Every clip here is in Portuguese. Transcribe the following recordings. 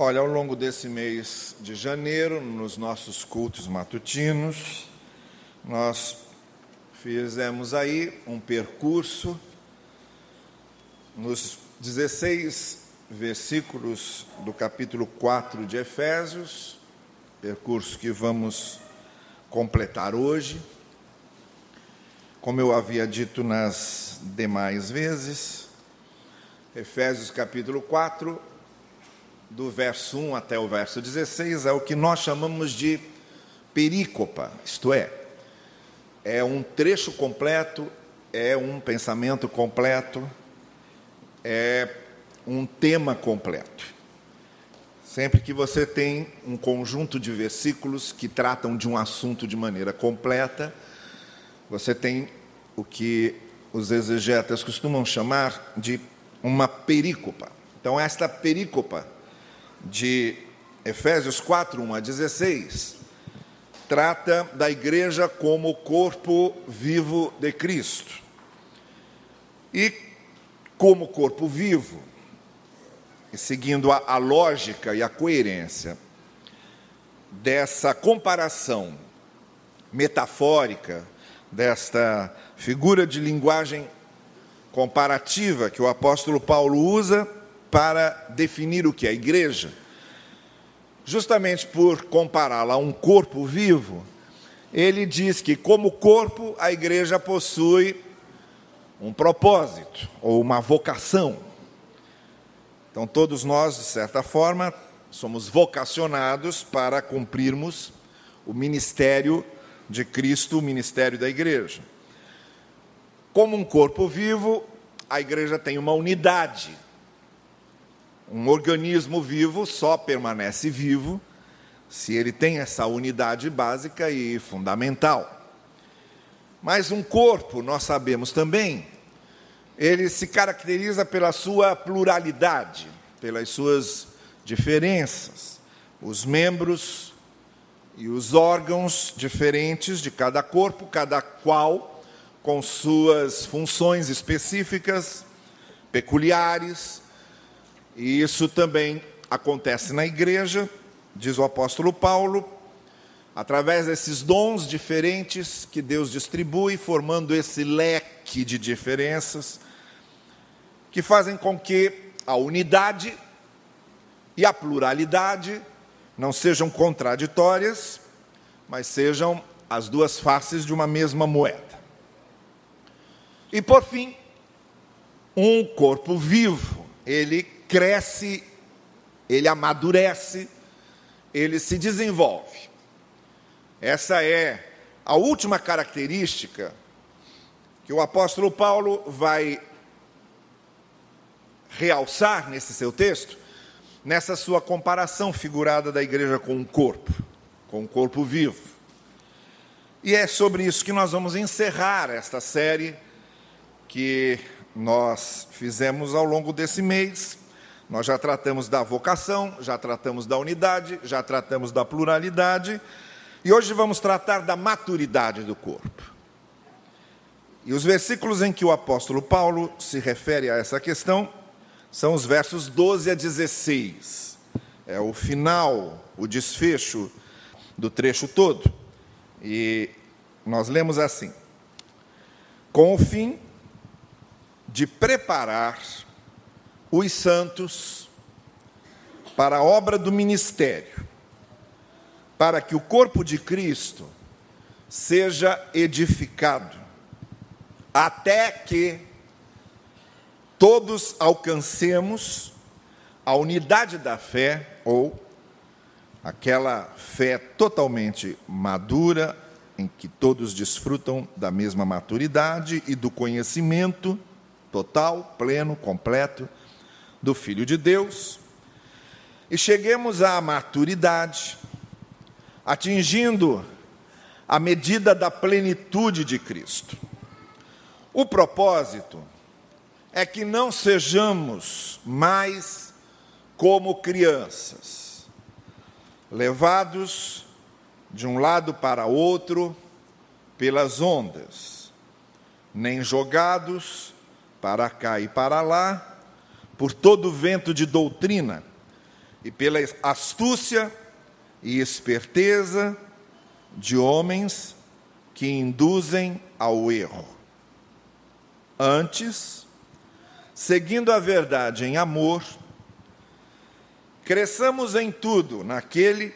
Olha, ao longo desse mês de janeiro, nos nossos cultos matutinos, nós fizemos aí um percurso nos 16 versículos do capítulo 4 de Efésios, percurso que vamos completar hoje. Como eu havia dito nas demais vezes, Efésios capítulo 4, do verso 1 até o verso 16, é o que nós chamamos de perícopa, isto é, é um trecho completo, é um pensamento completo, é um tema completo. Sempre que você tem um conjunto de versículos que tratam de um assunto de maneira completa, você tem o que os exegetas costumam chamar de uma perícopa. Então, esta perícopa de Efésios 4, 1 a 16, trata da igreja como corpo vivo de Cristo. E como corpo vivo, seguindo a, a lógica e a coerência dessa comparação metafórica, desta figura de linguagem comparativa que o apóstolo Paulo usa para definir o que é igreja, justamente por compará-la a um corpo vivo, ele diz que, como corpo, a igreja possui um propósito ou uma vocação. Então, todos nós, de certa forma, somos vocacionados para cumprirmos o ministério de Cristo, o ministério da igreja. Como um corpo vivo, a igreja tem uma unidade um organismo vivo só permanece vivo se ele tem essa unidade básica e fundamental. Mas um corpo, nós sabemos também, ele se caracteriza pela sua pluralidade, pelas suas diferenças. Os membros e os órgãos diferentes de cada corpo, cada qual com suas funções específicas, peculiares, e isso também acontece na igreja, diz o apóstolo Paulo, através desses dons diferentes que Deus distribui, formando esse leque de diferenças, que fazem com que a unidade e a pluralidade não sejam contraditórias, mas sejam as duas faces de uma mesma moeda. E por fim, um corpo vivo, ele cresce, ele amadurece, ele se desenvolve. Essa é a última característica que o apóstolo Paulo vai realçar nesse seu texto, nessa sua comparação figurada da igreja com um corpo, com um corpo vivo. E é sobre isso que nós vamos encerrar esta série que nós fizemos ao longo desse mês, nós já tratamos da vocação, já tratamos da unidade, já tratamos da pluralidade, e hoje vamos tratar da maturidade do corpo. E os versículos em que o apóstolo Paulo se refere a essa questão são os versos 12 a 16. É o final, o desfecho do trecho todo. E nós lemos assim: com o fim de preparar os santos para a obra do ministério, para que o corpo de Cristo seja edificado, até que todos alcancemos a unidade da fé, ou aquela fé totalmente madura, em que todos desfrutam da mesma maturidade e do conhecimento total, pleno, completo do Filho de Deus e cheguemos à maturidade, atingindo a medida da plenitude de Cristo. O propósito é que não sejamos mais como crianças, levados de um lado para outro pelas ondas, nem jogados para cá e para lá por todo vento de doutrina, e pela astúcia e esperteza de homens que induzem ao erro. Antes, seguindo a verdade em amor, cresçamos em tudo naquele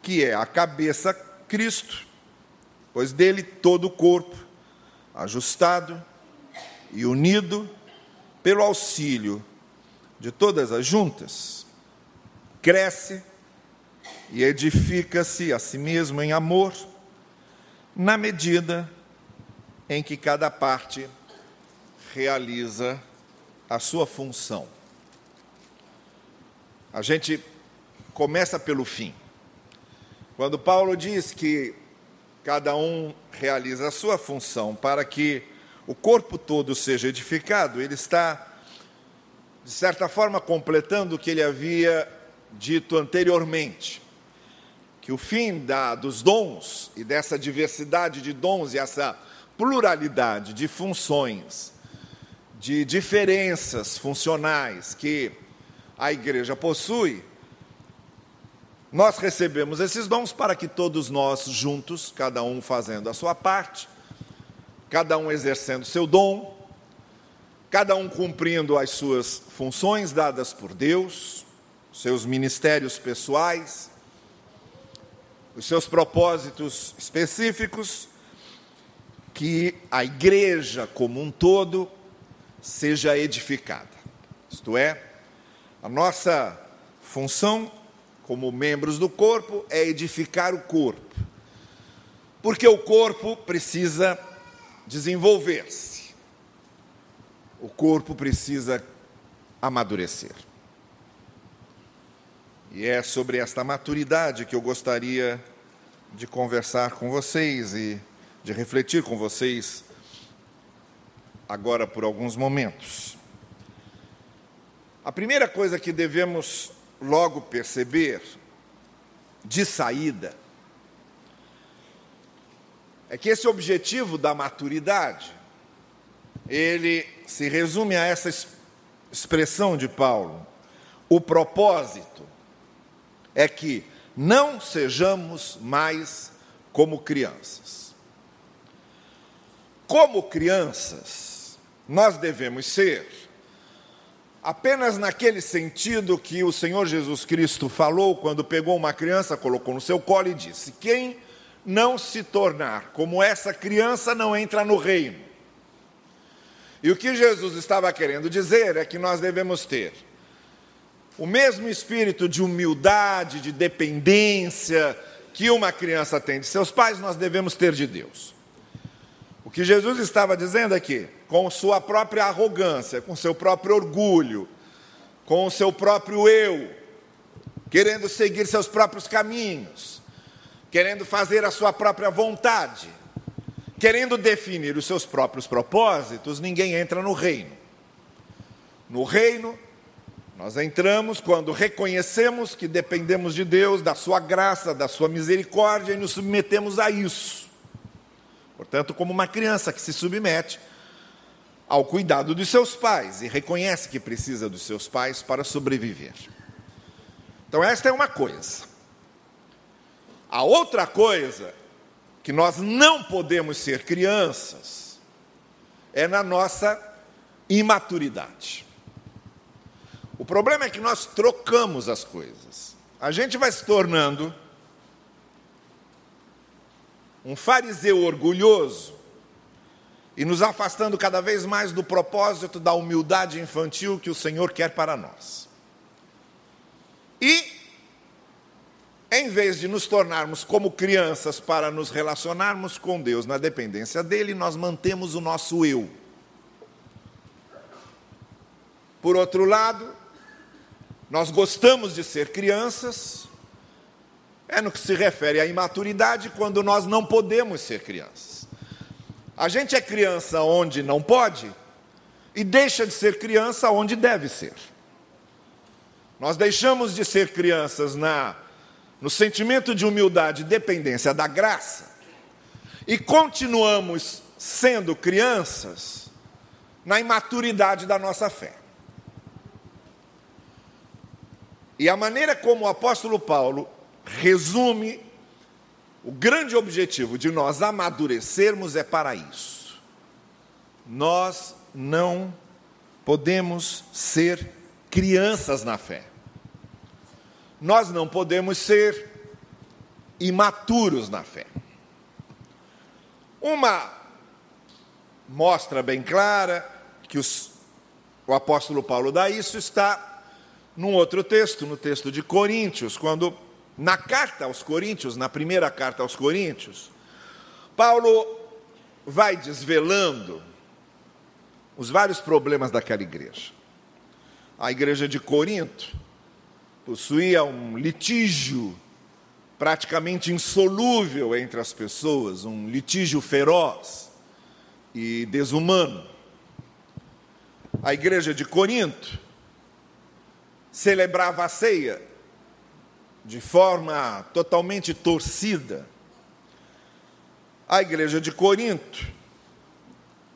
que é a cabeça Cristo, pois dele todo o corpo, ajustado e unido pelo auxílio de todas as juntas, cresce e edifica-se a si mesmo em amor, na medida em que cada parte realiza a sua função. A gente começa pelo fim. Quando Paulo diz que cada um realiza a sua função para que o corpo todo seja edificado, ele está, de certa forma, completando o que ele havia dito anteriormente que o fim da, dos dons e dessa diversidade de dons e essa pluralidade de funções, de diferenças funcionais que a igreja possui, nós recebemos esses dons para que todos nós juntos, cada um fazendo a sua parte, cada um exercendo seu dom, cada um cumprindo as suas funções dadas por Deus, seus ministérios pessoais, os seus propósitos específicos, que a igreja como um todo seja edificada. Isto é, a nossa função como membros do corpo é edificar o corpo. Porque o corpo precisa desenvolver-se. O corpo precisa amadurecer. E é sobre esta maturidade que eu gostaria de conversar com vocês e de refletir com vocês agora por alguns momentos. A primeira coisa que devemos logo perceber de saída é que esse objetivo da maturidade ele se resume a essa expressão de Paulo, o propósito é que não sejamos mais como crianças. Como crianças, nós devemos ser apenas naquele sentido que o Senhor Jesus Cristo falou quando pegou uma criança, colocou no seu colo e disse: Quem não se tornar como essa criança não entra no reino. E o que Jesus estava querendo dizer é que nós devemos ter o mesmo espírito de humildade, de dependência que uma criança tem de seus pais, nós devemos ter de Deus. O que Jesus estava dizendo aqui, com sua própria arrogância, com seu próprio orgulho, com o seu próprio eu, querendo seguir seus próprios caminhos, querendo fazer a sua própria vontade, querendo definir os seus próprios propósitos, ninguém entra no reino. No reino, nós entramos quando reconhecemos que dependemos de Deus, da Sua graça, da Sua misericórdia e nos submetemos a isso. Portanto, como uma criança que se submete ao cuidado dos seus pais e reconhece que precisa dos seus pais para sobreviver. Então, esta é uma coisa. A outra coisa, que nós não podemos ser crianças, é na nossa imaturidade. O problema é que nós trocamos as coisas. A gente vai se tornando um fariseu orgulhoso e nos afastando cada vez mais do propósito da humildade infantil que o Senhor quer para nós. E, em vez de nos tornarmos como crianças para nos relacionarmos com Deus na dependência dEle, nós mantemos o nosso eu. Por outro lado, nós gostamos de ser crianças, é no que se refere à imaturidade, quando nós não podemos ser crianças. A gente é criança onde não pode e deixa de ser criança onde deve ser. Nós deixamos de ser crianças na no sentimento de humildade e dependência da graça e continuamos sendo crianças na imaturidade da nossa fé. E a maneira como o apóstolo Paulo resume o grande objetivo de nós amadurecermos é para isso. Nós não podemos ser crianças na fé. Nós não podemos ser imaturos na fé. Uma mostra bem clara que os, o apóstolo Paulo dá isso está num outro texto, no texto de Coríntios, quando na carta aos Coríntios, na primeira carta aos Coríntios, Paulo vai desvelando os vários problemas daquela igreja. A igreja de Corinto possuía um litígio praticamente insolúvel entre as pessoas, um litígio feroz e desumano. A igreja de Corinto celebrava a ceia de forma totalmente torcida. A igreja de Corinto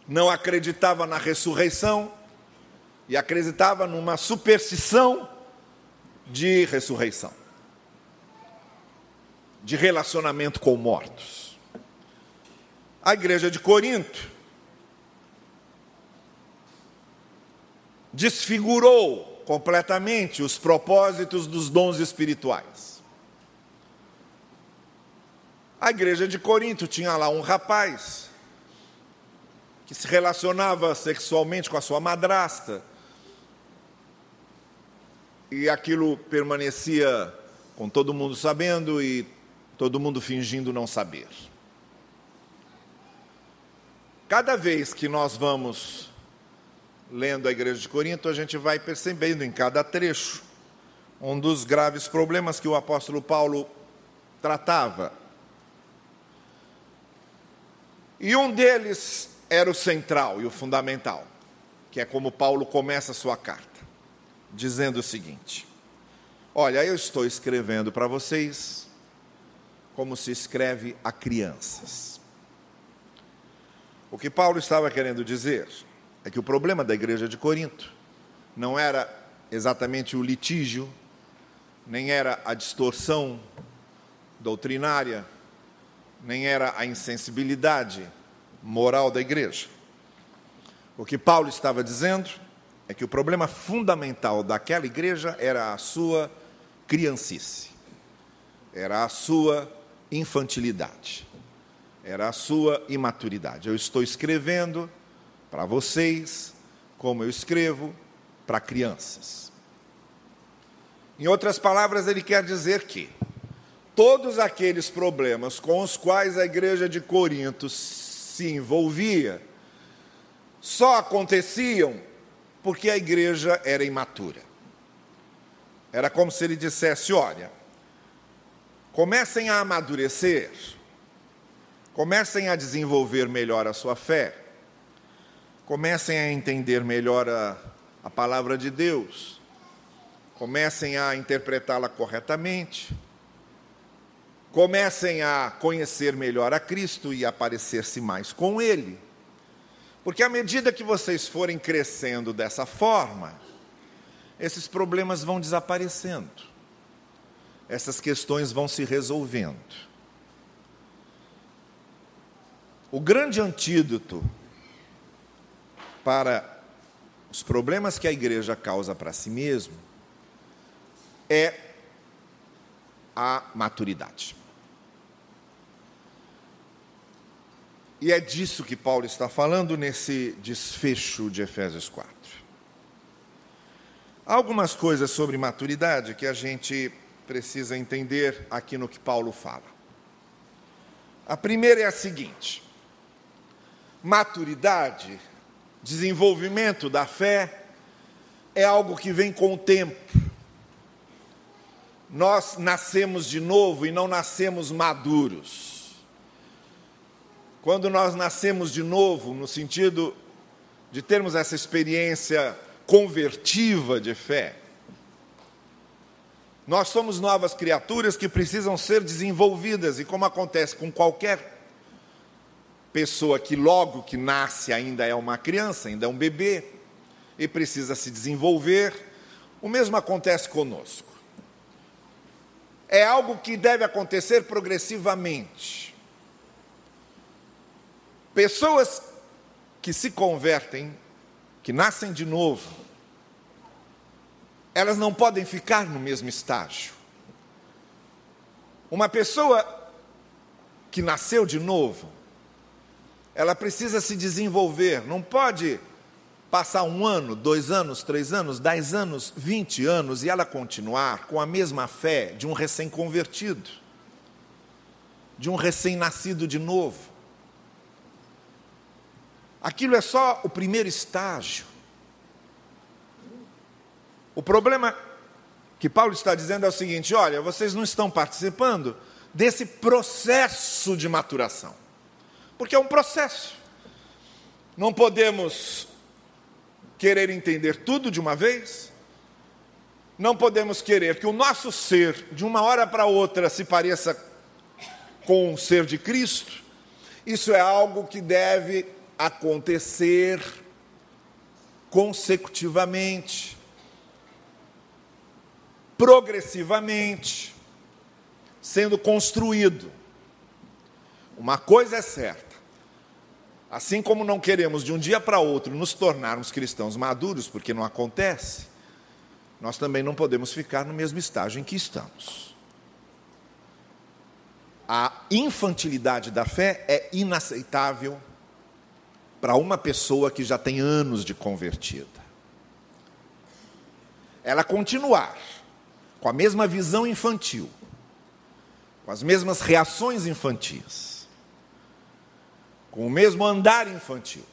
não acreditava na ressurreição e acreditava numa superstição de ressurreição de relacionamento com mortos. A igreja de Corinto desfigurou completamente os propósitos dos dons espirituais. A igreja de Corinto tinha lá um rapaz que se relacionava sexualmente com a sua madrasta, e aquilo permanecia com todo mundo sabendo e todo mundo fingindo não saber. Cada vez que nós vamos lendo a Igreja de Corinto, a gente vai percebendo em cada trecho um dos graves problemas que o apóstolo Paulo tratava. E um deles era o central e o fundamental, que é como Paulo começa a sua carta, dizendo o seguinte: Olha, eu estou escrevendo para vocês como se escreve a crianças. O que Paulo estava querendo dizer é que o problema da igreja de Corinto não era exatamente o litígio, nem era a distorção doutrinária, nem era a insensibilidade moral da igreja. O que Paulo estava dizendo é que o problema fundamental daquela igreja era a sua criancice, era a sua infantilidade, era a sua imaturidade. Eu estou escrevendo para vocês como eu escrevo para crianças. Em outras palavras, ele quer dizer que todos aqueles problemas com os quais a igreja de Corinto se envolvia só aconteciam porque a igreja era imatura. Era como se ele dissesse: olha, comecem a amadurecer, comecem a desenvolver melhor a sua fé, comecem a entender melhor a, a palavra de Deus, comecem a interpretá-la corretamente, comecem a conhecer melhor a Cristo e a parecer-se mais com Ele. Porque à medida que vocês forem crescendo dessa forma, esses problemas vão desaparecendo essas questões vão se resolvendo. O grande antídoto para os problemas que a igreja causa para si mesma é a maturidade. E é disso que Paulo está falando nesse desfecho de Efésios 4. Há algumas coisas sobre maturidade que a gente precisa entender aqui no que Paulo fala. A primeira é a seguinte: maturidade, desenvolvimento da fé, é algo que vem com o tempo. Nós nascemos de novo e não nascemos maduros. Quando nós nascemos de novo, no sentido de termos essa experiência convertiva de fé, nós somos novas criaturas que precisam ser desenvolvidas, e como acontece com qualquer pessoa que logo que nasce ainda é uma criança, ainda é um bebê, e precisa se desenvolver, o mesmo acontece conosco. é algo que deve acontecer progressivamente. Pessoas que se convertem, que nascem de novo, elas não podem ficar no mesmo estágio. Uma pessoa que nasceu de novo, ela precisa se desenvolver, não pode passar um ano, dois anos, três anos, dez anos, vinte anos e ela continuar com a mesma fé de um recém-convertido, de um recém-nascido de novo. Aquilo é só o primeiro estágio. O problema que Paulo está dizendo é o seguinte: olha, vocês não estão participando desse processo de maturação, porque é um processo. Não podemos querer entender tudo de uma vez, não podemos querer que o nosso ser, de uma hora para outra, se pareça com o ser de Cristo. Isso é algo que deve acontecer consecutivamente, progressivamente, sendo construído. Uma coisa é certa Assim como não queremos de um dia para outro nos tornarmos cristãos maduros, porque não acontece, nós também não podemos ficar no mesmo estágio em que estamos. A infantilidade da fé é inaceitável para uma pessoa que já tem anos de convertida. Ela continuar com a mesma visão infantil, com as mesmas reações infantis, com o mesmo andar infantil,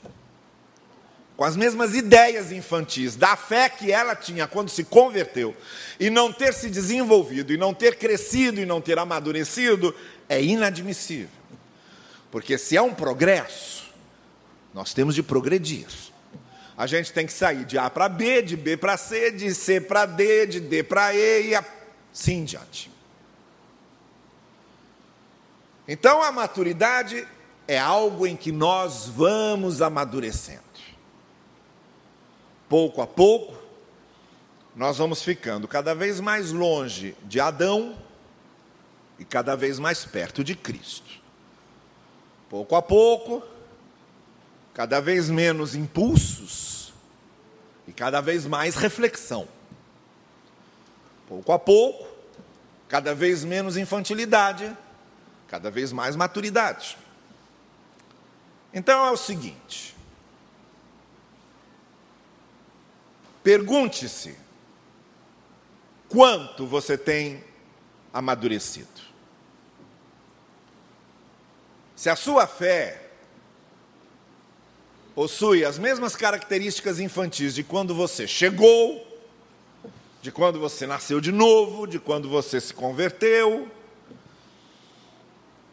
com as mesmas ideias infantis, da fé que ela tinha quando se converteu, e não ter se desenvolvido, e não ter crescido, e não ter amadurecido, é inadmissível. Porque se é um progresso, nós temos de progredir. A gente tem que sair de A para B, de B para C, de C para D, de D para E e assim diante. Então a maturidade é algo em que nós vamos amadurecendo. Pouco a pouco, nós vamos ficando cada vez mais longe de Adão e cada vez mais perto de Cristo. Pouco a pouco, cada vez menos impulsos e cada vez mais reflexão. Pouco a pouco, cada vez menos infantilidade, cada vez mais maturidade. Então é o seguinte: pergunte-se quanto você tem amadurecido. Se a sua fé possui as mesmas características infantis de quando você chegou, de quando você nasceu de novo, de quando você se converteu,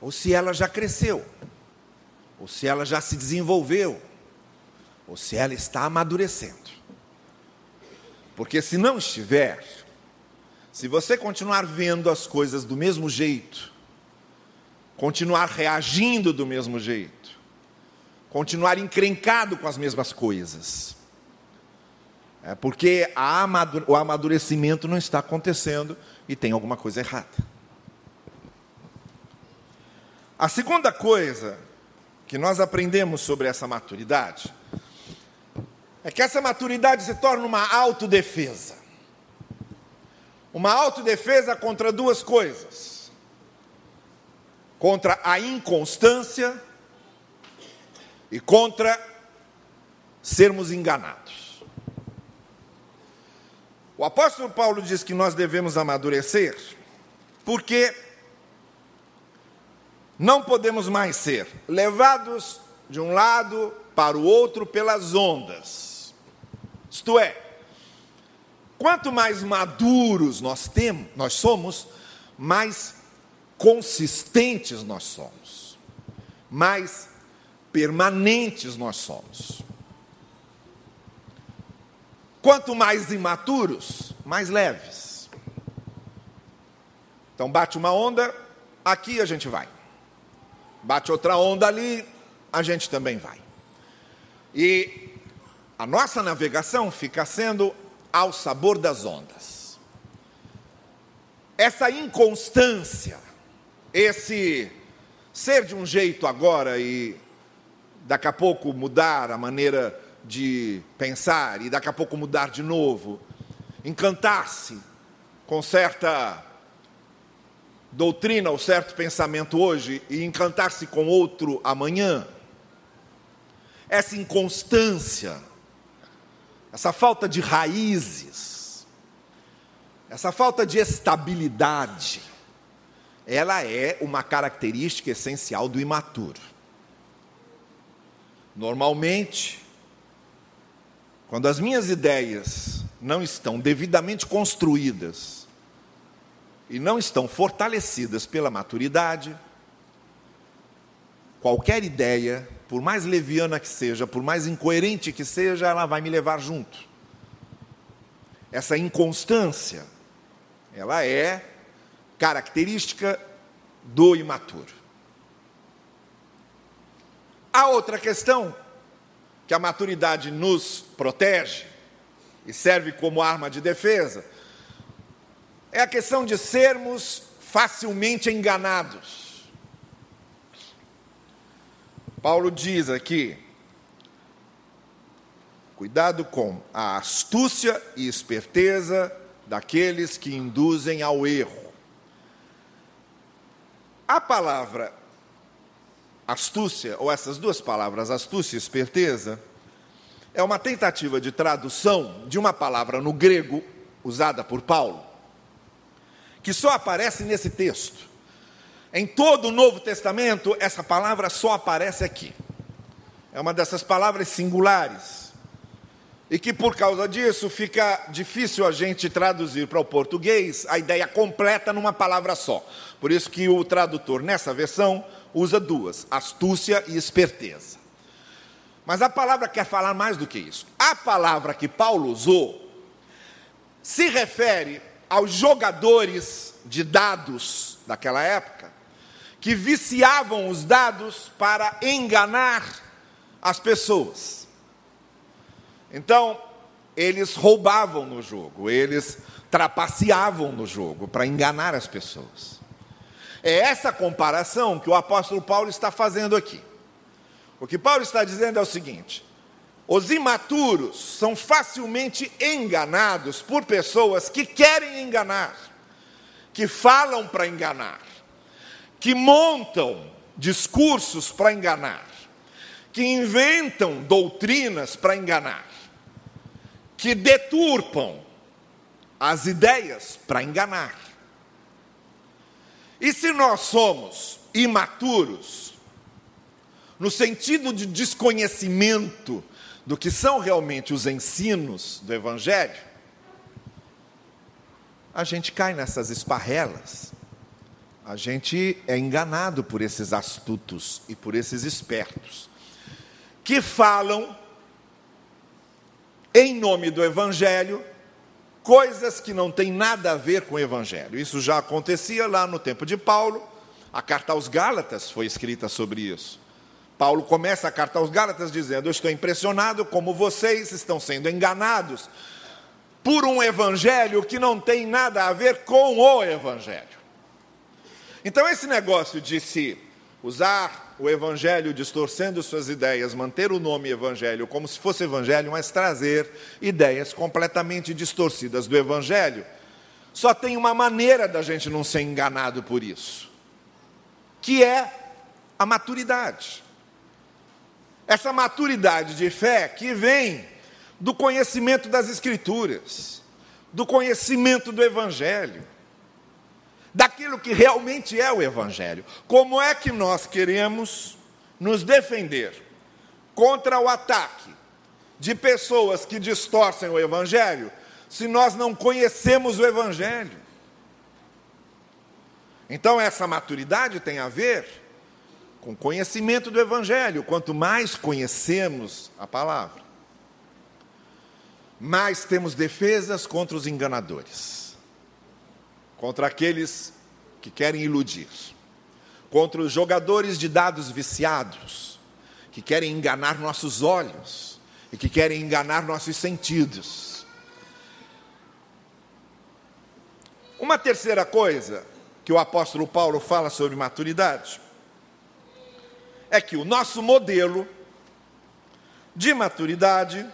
ou se ela já cresceu ou se ela já se desenvolveu, ou se ela está amadurecendo. Porque se não estiver, se você continuar vendo as coisas do mesmo jeito, continuar reagindo do mesmo jeito, continuar encrencado com as mesmas coisas, é porque o amadurecimento não está acontecendo e tem alguma coisa errada. A segunda coisa que nós aprendemos sobre essa maturidade é que essa maturidade se torna uma autodefesa. Uma autodefesa contra duas coisas: contra a inconstância e contra sermos enganados. O apóstolo Paulo diz que nós devemos amadurecer porque não podemos mais ser levados de um lado para o outro pelas ondas. Isto é, quanto mais maduros nós temos, nós somos, mais consistentes nós somos, mais permanentes nós somos. Quanto mais imaturos, mais leves. Então bate uma onda, aqui a gente vai bate outra onda ali, a gente também vai. E a nossa navegação fica sendo ao sabor das ondas. essa inconstância, esse ser de um jeito agora e daqui a pouco mudar a maneira de pensar e daqui a pouco mudar de novo, encantar-se com certa doutrina ou certo pensamento hoje e encantar-se com outro amanhã, essa inconstância, essa falta de raízes, essa falta de estabilidade, ela é uma característica essencial do imaturo. Normalmente, quando as minhas ideias não estão devidamente construídas e não estão fortalecidas pela maturidade, qualquer ideia, por mais leviana que seja, por mais incoerente que seja, ela vai me levar junto. Essa inconstância, ela é característica do imaturo. A outra questão que a maturidade nos protege e serve como arma de defesa é a questão de sermos facilmente enganados. Paulo diz aqui: cuidado com a astúcia e esperteza daqueles que induzem ao erro. A palavra astúcia, ou essas duas palavras, astúcia e esperteza, é uma tentativa de tradução de uma palavra no grego usada por Paulo, que só aparece nesse texto. Em todo o Novo Testamento, essa palavra só aparece aqui. É uma dessas palavras singulares. E que por causa disso fica difícil a gente traduzir para o português a ideia completa numa palavra só. Por isso que o tradutor nessa versão usa duas: astúcia e esperteza. Mas a palavra quer falar mais do que isso. A palavra que Paulo usou se refere aos jogadores de dados daquela época, que viciavam os dados para enganar as pessoas. Então, eles roubavam no jogo, eles trapaceavam no jogo para enganar as pessoas. É essa comparação que o apóstolo Paulo está fazendo aqui. O que Paulo está dizendo é o seguinte: os imaturos são facilmente enganados por pessoas que querem enganar, que falam para enganar, que montam discursos para enganar, que inventam doutrinas para enganar, que deturpam as ideias para enganar. E se nós somos imaturos, no sentido de desconhecimento do que são realmente os ensinos do Evangelho, a gente cai nessas esparrelas, a gente é enganado por esses astutos e por esses espertos, que falam em nome do Evangelho coisas que não têm nada a ver com o Evangelho. Isso já acontecia lá no tempo de Paulo. A carta aos Gálatas foi escrita sobre isso. Paulo começa a carta aos Gálatas dizendo: Eu estou impressionado como vocês estão sendo enganados por um evangelho que não tem nada a ver com o evangelho. Então, esse negócio de se usar o evangelho distorcendo suas ideias, manter o nome evangelho como se fosse evangelho, mas trazer ideias completamente distorcidas do evangelho, só tem uma maneira da gente não ser enganado por isso, que é a maturidade. Essa maturidade de fé que vem do conhecimento das Escrituras, do conhecimento do Evangelho daquilo que realmente é o Evangelho. Como é que nós queremos nos defender contra o ataque de pessoas que distorcem o Evangelho se nós não conhecemos o Evangelho? Então, essa maturidade tem a ver com conhecimento do Evangelho. Quanto mais conhecemos a palavra, mais temos defesas contra os enganadores contra aqueles que querem iludir, contra os jogadores de dados viciados, que querem enganar nossos olhos e que querem enganar nossos sentidos. Uma terceira coisa que o apóstolo Paulo fala sobre maturidade é que o nosso modelo de maturidade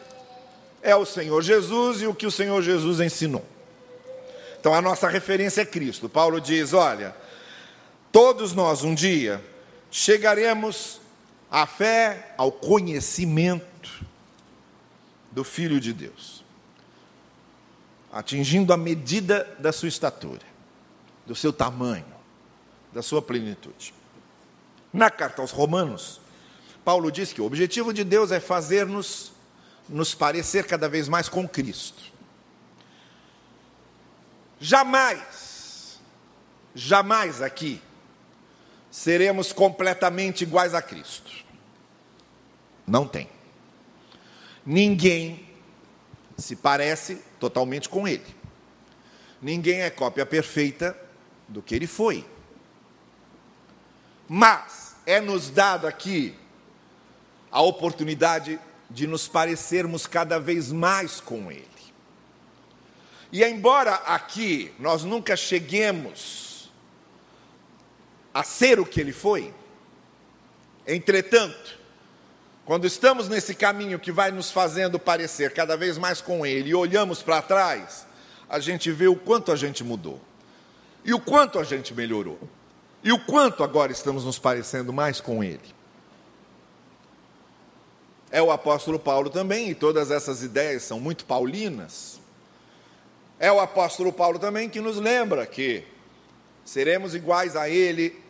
é o Senhor Jesus e o que o Senhor Jesus ensinou. Então a nossa referência é Cristo. Paulo diz: olha, todos nós um dia chegaremos à fé, ao conhecimento do Filho de Deus, atingindo a medida da sua estatura, do seu tamanho, da sua plenitude. Na carta aos Romanos, Paulo diz que o objetivo de Deus é fazer-nos nos parecer cada vez mais com Cristo. Jamais, jamais aqui seremos completamente iguais a Cristo. Não tem. Ninguém se parece totalmente com Ele. Ninguém é cópia perfeita do que Ele foi. Mas é nos dado aqui a oportunidade de nos parecermos cada vez mais com Ele. E embora aqui nós nunca cheguemos a ser o que Ele foi, entretanto, quando estamos nesse caminho que vai nos fazendo parecer cada vez mais com Ele e olhamos para trás, a gente vê o quanto a gente mudou e o quanto a gente melhorou. E o quanto agora estamos nos parecendo mais com Ele. É o apóstolo Paulo também, e todas essas ideias são muito paulinas. É o apóstolo Paulo também que nos lembra que seremos iguais a Ele,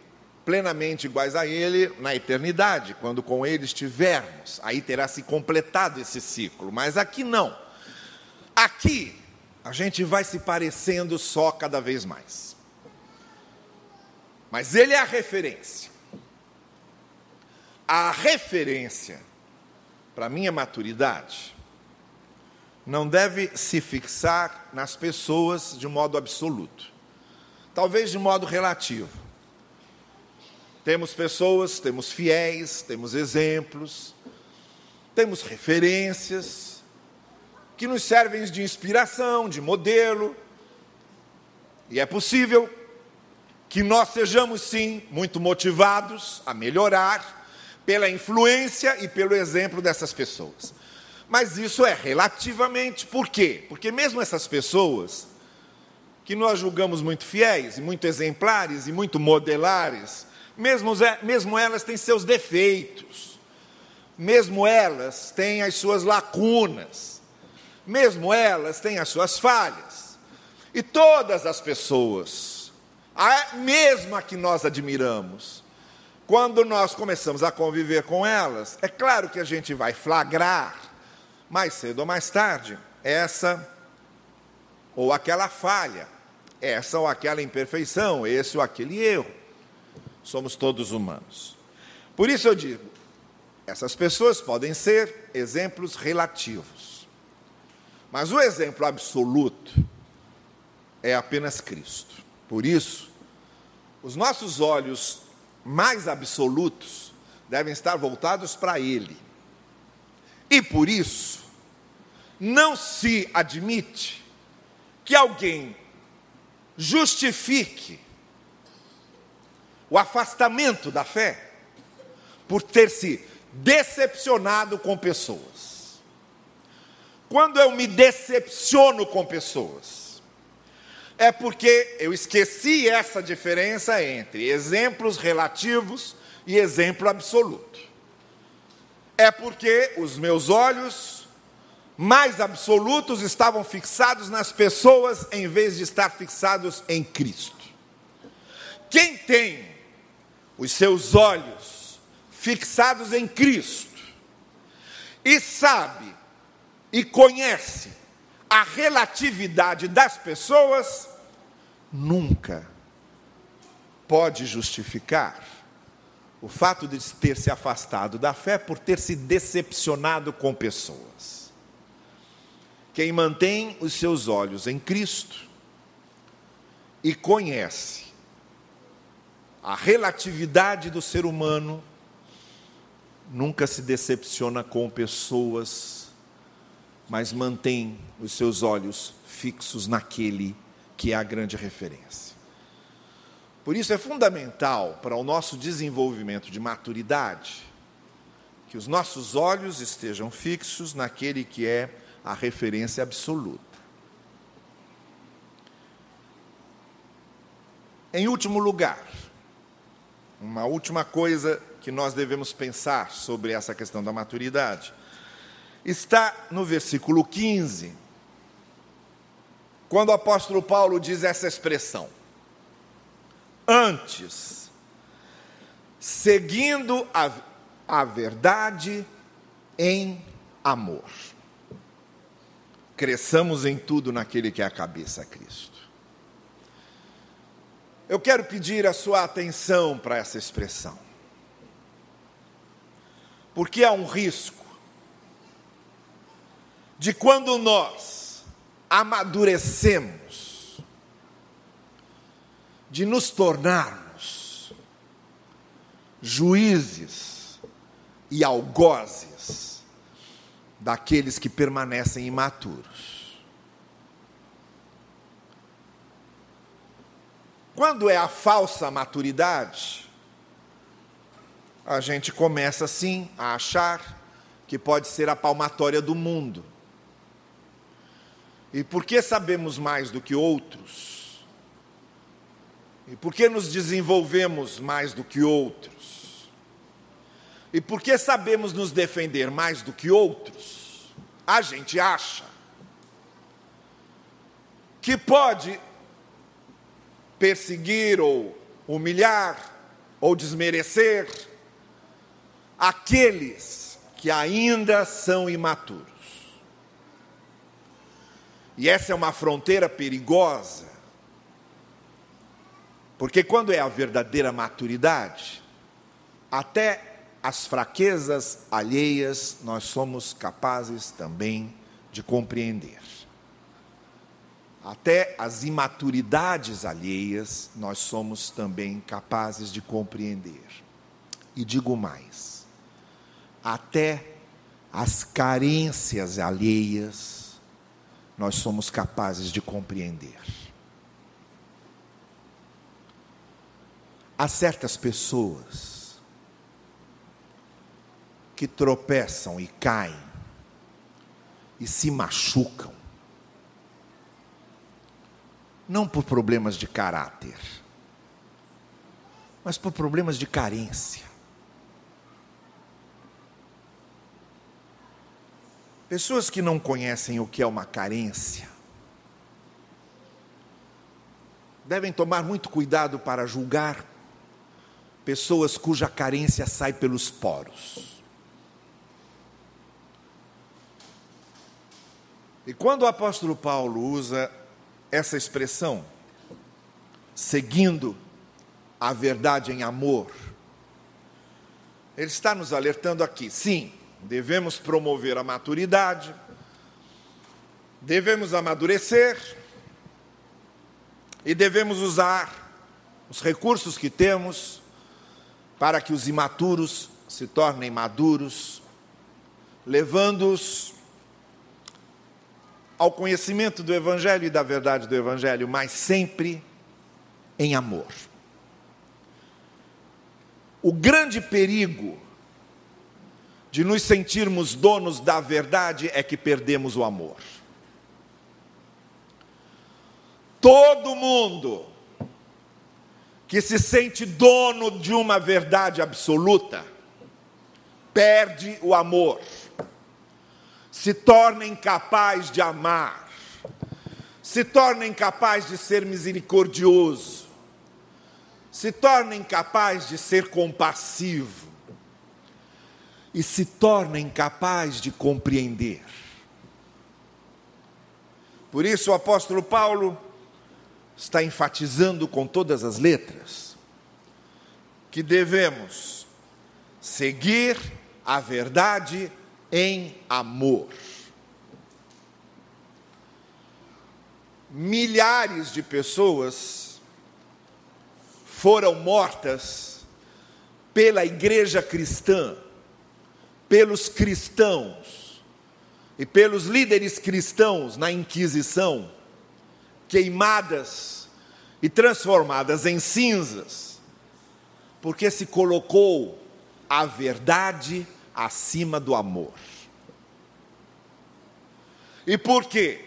plenamente iguais a Ele na eternidade, quando com Ele estivermos. Aí terá se completado esse ciclo, mas aqui não. Aqui a gente vai se parecendo só cada vez mais. Mas ele é a referência. A referência para a minha maturidade não deve se fixar nas pessoas de modo absoluto, talvez de modo relativo. Temos pessoas, temos fiéis, temos exemplos, temos referências que nos servem de inspiração, de modelo, e é possível que nós sejamos sim muito motivados a melhorar pela influência e pelo exemplo dessas pessoas. Mas isso é relativamente, por quê? Porque mesmo essas pessoas que nós julgamos muito fiéis, e muito exemplares e muito modelares, mesmo, mesmo elas têm seus defeitos, mesmo elas têm as suas lacunas, mesmo elas têm as suas falhas. E todas as pessoas a mesma que nós admiramos. Quando nós começamos a conviver com elas, é claro que a gente vai flagrar, mais cedo ou mais tarde, essa ou aquela falha, essa ou aquela imperfeição, esse ou aquele erro. Somos todos humanos. Por isso eu digo, essas pessoas podem ser exemplos relativos. Mas o exemplo absoluto é apenas Cristo. Por isso, os nossos olhos mais absolutos devem estar voltados para Ele. E por isso, não se admite que alguém justifique o afastamento da fé por ter se decepcionado com pessoas. Quando eu me decepciono com pessoas, é porque eu esqueci essa diferença entre exemplos relativos e exemplo absoluto. É porque os meus olhos mais absolutos estavam fixados nas pessoas em vez de estar fixados em Cristo. Quem tem os seus olhos fixados em Cristo e sabe e conhece a relatividade das pessoas, nunca pode justificar o fato de ter se afastado da fé por ter se decepcionado com pessoas. Quem mantém os seus olhos em Cristo e conhece a relatividade do ser humano, nunca se decepciona com pessoas, mas mantém os seus olhos fixos naquele que é a grande referência. Por isso é fundamental para o nosso desenvolvimento de maturidade que os nossos olhos estejam fixos naquele que é a referência absoluta. Em último lugar, uma última coisa que nós devemos pensar sobre essa questão da maturidade está no versículo 15, quando o apóstolo Paulo diz essa expressão: Antes, seguindo a, a verdade em amor, cresçamos em tudo naquele que é a cabeça, Cristo. Eu quero pedir a sua atenção para essa expressão. Porque há um risco de quando nós amadurecemos, de nos tornarmos juízes e algozes daqueles que permanecem imaturos. Quando é a falsa maturidade, a gente começa assim a achar que pode ser a palmatória do mundo. E porque sabemos mais do que outros, e porque nos desenvolvemos mais do que outros, e porque sabemos nos defender mais do que outros, a gente acha que pode perseguir ou humilhar ou desmerecer aqueles que ainda são imaturos. E essa é uma fronteira perigosa, porque quando é a verdadeira maturidade, até as fraquezas alheias nós somos capazes também de compreender. Até as imaturidades alheias nós somos também capazes de compreender. E digo mais: até as carências alheias nós somos capazes de compreender. Há certas pessoas que tropeçam e caem e se machucam não por problemas de caráter, mas por problemas de carência. Pessoas que não conhecem o que é uma carência, devem tomar muito cuidado para julgar pessoas cuja carência sai pelos poros. E quando o apóstolo Paulo usa essa expressão, seguindo a verdade em amor, ele está nos alertando aqui, sim, devemos promover a maturidade, devemos amadurecer e devemos usar os recursos que temos para que os imaturos se tornem maduros, levando-os ao conhecimento do Evangelho e da verdade do Evangelho, mas sempre em amor. O grande perigo de nos sentirmos donos da verdade é que perdemos o amor. Todo mundo que se sente dono de uma verdade absoluta perde o amor se torna incapaz de amar, se torna incapaz de ser misericordioso, se torna incapaz de ser compassivo e se torna incapaz de compreender. Por isso o apóstolo Paulo está enfatizando com todas as letras que devemos seguir a verdade em amor. Milhares de pessoas foram mortas pela igreja cristã, pelos cristãos e pelos líderes cristãos na Inquisição, queimadas e transformadas em cinzas, porque se colocou a verdade acima do amor. E por quê?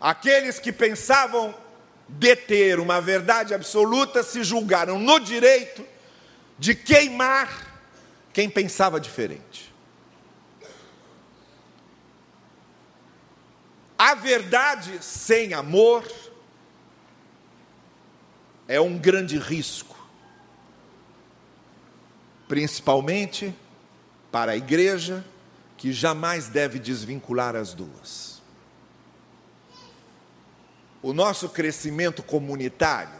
Aqueles que pensavam deter uma verdade absoluta se julgaram no direito de queimar quem pensava diferente. A verdade sem amor é um grande risco, principalmente para a igreja, que jamais deve desvincular as duas. O nosso crescimento comunitário,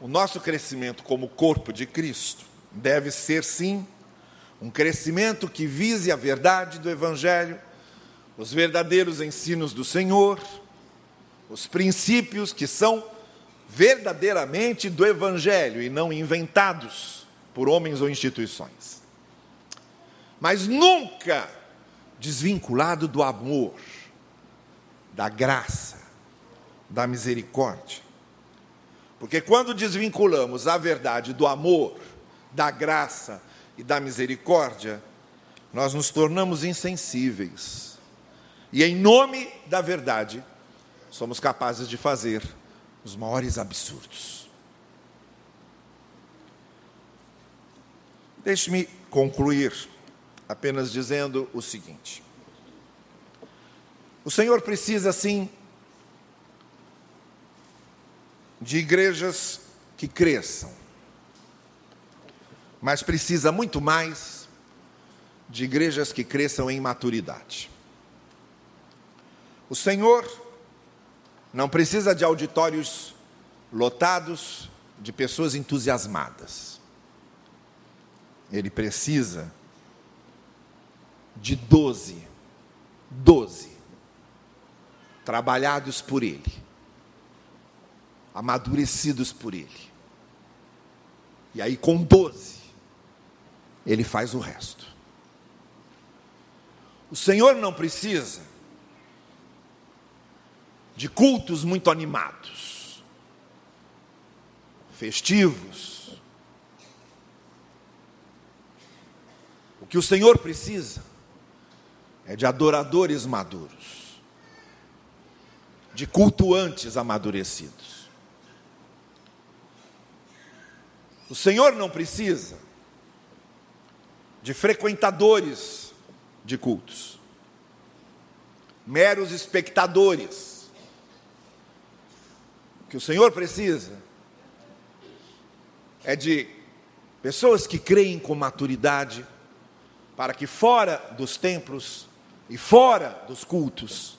o nosso crescimento como corpo de Cristo, deve ser sim um crescimento que vise a verdade do Evangelho, os verdadeiros ensinos do Senhor, os princípios que são verdadeiramente do Evangelho e não inventados por homens ou instituições. Mas nunca desvinculado do amor, da graça, da misericórdia. Porque quando desvinculamos a verdade do amor, da graça e da misericórdia, nós nos tornamos insensíveis. E em nome da verdade, somos capazes de fazer os maiores absurdos. Deixe-me concluir apenas dizendo o seguinte: o Senhor precisa, sim, de igrejas que cresçam, mas precisa muito mais de igrejas que cresçam em maturidade. O Senhor não precisa de auditórios lotados de pessoas entusiasmadas. Ele precisa de doze, doze, trabalhados por Ele, amadurecidos por Ele. E aí, com doze, Ele faz o resto. O Senhor não precisa de cultos muito animados, festivos. O que o Senhor precisa é de adoradores maduros, de cultuantes amadurecidos. O Senhor não precisa de frequentadores de cultos, meros espectadores. Que o Senhor precisa é de pessoas que creem com maturidade, para que fora dos templos e fora dos cultos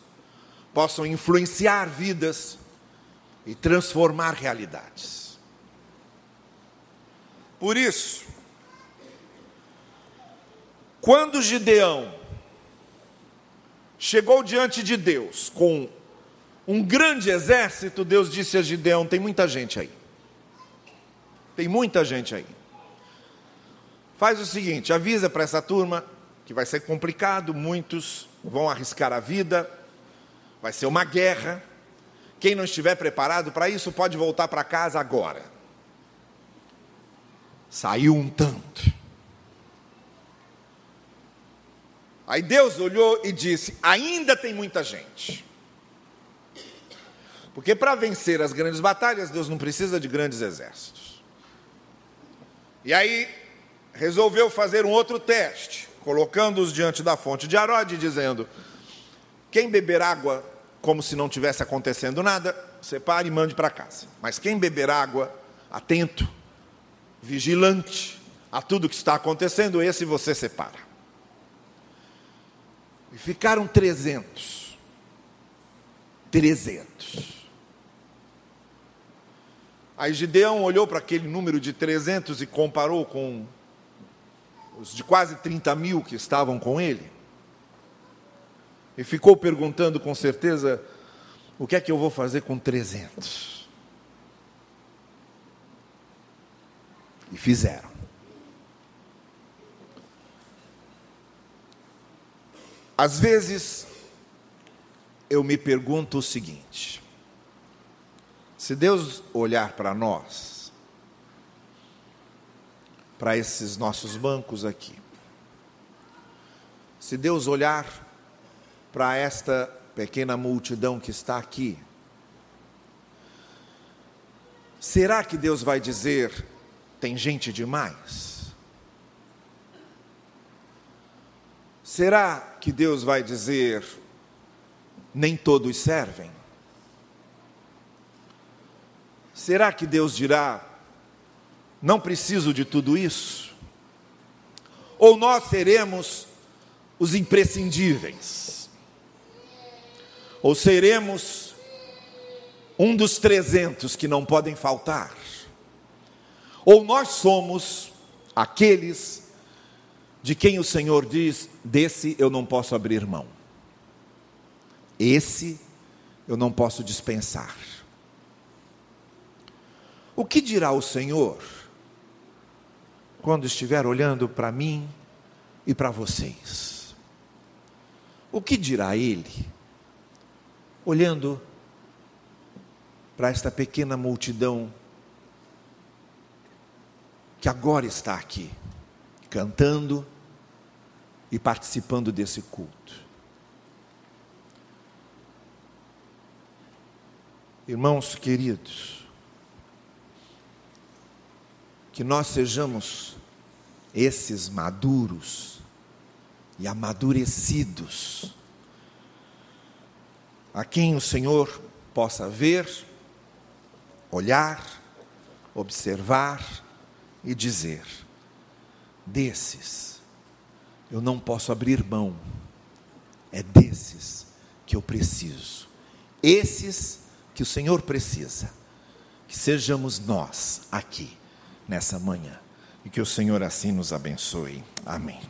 possam influenciar vidas e transformar realidades. Por isso, quando Gideão chegou diante de Deus com um grande exército, Deus disse a Gideão: tem muita gente aí. Tem muita gente aí. Faz o seguinte: avisa para essa turma que vai ser complicado, muitos vão arriscar a vida, vai ser uma guerra. Quem não estiver preparado para isso pode voltar para casa agora. Saiu um tanto. Aí Deus olhou e disse: ainda tem muita gente. Porque para vencer as grandes batalhas, Deus não precisa de grandes exércitos. E aí resolveu fazer um outro teste, colocando-os diante da fonte de Arode, dizendo: quem beber água como se não tivesse acontecendo nada, separe e mande para casa. Mas quem beber água, atento, vigilante a tudo que está acontecendo, esse você separa. E ficaram 300. 300. Aí Gideão olhou para aquele número de 300 e comparou com os de quase 30 mil que estavam com ele. E ficou perguntando com certeza: o que é que eu vou fazer com 300? E fizeram. Às vezes, eu me pergunto o seguinte: se Deus olhar para nós, para esses nossos bancos aqui, se Deus olhar para esta pequena multidão que está aqui, será que Deus vai dizer: tem gente demais? Será que Deus vai dizer: nem todos servem? Será que Deus dirá: não preciso de tudo isso? Ou nós seremos os imprescindíveis? Ou seremos um dos trezentos que não podem faltar? Ou nós somos aqueles de quem o Senhor diz: desse eu não posso abrir mão, esse eu não posso dispensar. O que dirá o Senhor quando estiver olhando para mim e para vocês? O que dirá Ele olhando para esta pequena multidão que agora está aqui, cantando e participando desse culto? Irmãos queridos, que nós sejamos esses maduros e amadurecidos, a quem o Senhor possa ver, olhar, observar e dizer: desses eu não posso abrir mão, é desses que eu preciso, esses que o Senhor precisa, que sejamos nós aqui nessa manhã. E que o Senhor assim nos abençoe. Amém.